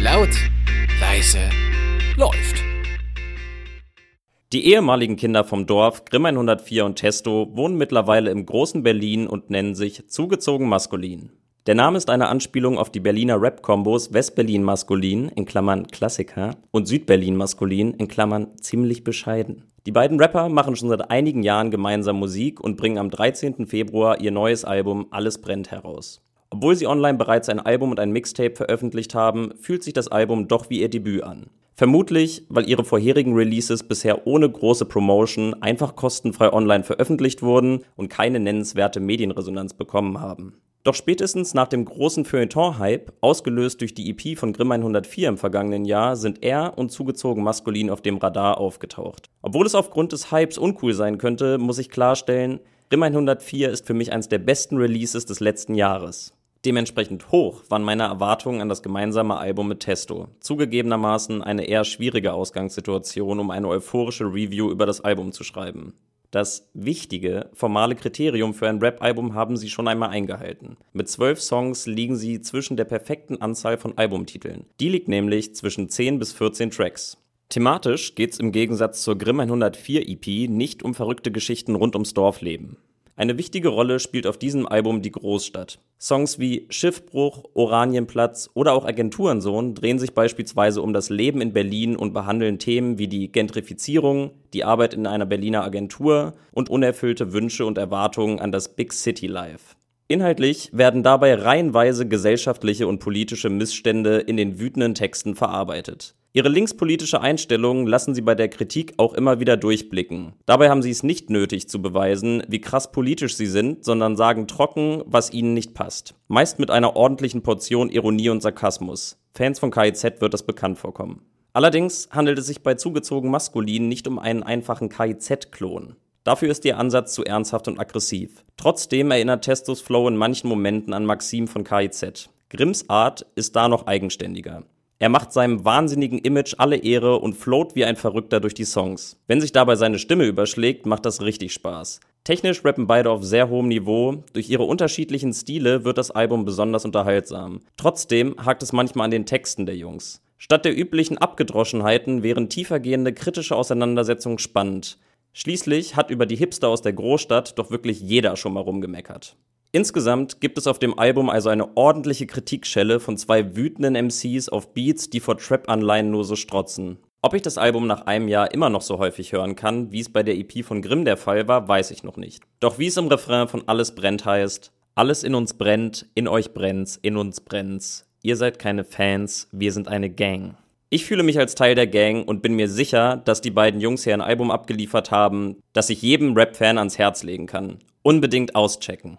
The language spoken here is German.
Laut, leise, läuft. Die ehemaligen Kinder vom Dorf, Grimm 104 und Testo, wohnen mittlerweile im großen Berlin und nennen sich zugezogen maskulin. Der Name ist eine Anspielung auf die Berliner Rap-Kombos West-Berlin maskulin in Klammern Klassiker und Süd-Berlin maskulin in Klammern ziemlich bescheiden. Die beiden Rapper machen schon seit einigen Jahren gemeinsam Musik und bringen am 13. Februar ihr neues Album Alles brennt heraus. Obwohl sie online bereits ein Album und ein Mixtape veröffentlicht haben, fühlt sich das Album doch wie ihr Debüt an. Vermutlich, weil ihre vorherigen Releases bisher ohne große Promotion einfach kostenfrei online veröffentlicht wurden und keine nennenswerte Medienresonanz bekommen haben. Doch spätestens nach dem großen Feuilleton-Hype, ausgelöst durch die EP von Grimm 104 im vergangenen Jahr, sind er und zugezogen maskulin auf dem Radar aufgetaucht. Obwohl es aufgrund des Hypes uncool sein könnte, muss ich klarstellen, Grimm 104 ist für mich eines der besten Releases des letzten Jahres. Dementsprechend hoch waren meine Erwartungen an das gemeinsame Album mit Testo. Zugegebenermaßen eine eher schwierige Ausgangssituation, um eine euphorische Review über das Album zu schreiben. Das wichtige, formale Kriterium für ein Rap-Album haben sie schon einmal eingehalten. Mit zwölf Songs liegen sie zwischen der perfekten Anzahl von Albumtiteln. Die liegt nämlich zwischen 10 bis 14 Tracks. Thematisch geht's im Gegensatz zur Grimm 104 EP nicht um verrückte Geschichten rund ums Dorfleben. Eine wichtige Rolle spielt auf diesem Album die Großstadt. Songs wie Schiffbruch, Oranienplatz oder auch Agenturensohn drehen sich beispielsweise um das Leben in Berlin und behandeln Themen wie die Gentrifizierung, die Arbeit in einer Berliner Agentur und unerfüllte Wünsche und Erwartungen an das Big City Life. Inhaltlich werden dabei reihenweise gesellschaftliche und politische Missstände in den wütenden Texten verarbeitet. Ihre linkspolitische Einstellung lassen sie bei der Kritik auch immer wieder durchblicken. Dabei haben sie es nicht nötig zu beweisen, wie krass politisch sie sind, sondern sagen trocken, was ihnen nicht passt. Meist mit einer ordentlichen Portion Ironie und Sarkasmus. Fans von KIZ wird das bekannt vorkommen. Allerdings handelt es sich bei zugezogen maskulin nicht um einen einfachen KIZ-Klon. Dafür ist ihr Ansatz zu ernsthaft und aggressiv. Trotzdem erinnert Testos Flow in manchen Momenten an Maxim von KIZ. Grimms Art ist da noch eigenständiger. Er macht seinem wahnsinnigen Image alle Ehre und float wie ein Verrückter durch die Songs. Wenn sich dabei seine Stimme überschlägt, macht das richtig Spaß. Technisch rappen beide auf sehr hohem Niveau. Durch ihre unterschiedlichen Stile wird das Album besonders unterhaltsam. Trotzdem hakt es manchmal an den Texten der Jungs. Statt der üblichen Abgedroschenheiten wären tiefergehende kritische Auseinandersetzungen spannend. Schließlich hat über die Hipster aus der Großstadt doch wirklich jeder schon mal rumgemeckert. Insgesamt gibt es auf dem Album also eine ordentliche Kritikschelle von zwei wütenden MCs auf Beats, die vor Trap-Anleihen nur so strotzen. Ob ich das Album nach einem Jahr immer noch so häufig hören kann, wie es bei der EP von Grimm der Fall war, weiß ich noch nicht. Doch wie es im Refrain von Alles brennt heißt, alles in uns brennt, in euch brennt's, in uns brennt's. Ihr seid keine Fans, wir sind eine Gang. Ich fühle mich als Teil der Gang und bin mir sicher, dass die beiden Jungs hier ein Album abgeliefert haben, das ich jedem Rap-Fan ans Herz legen kann. Unbedingt auschecken.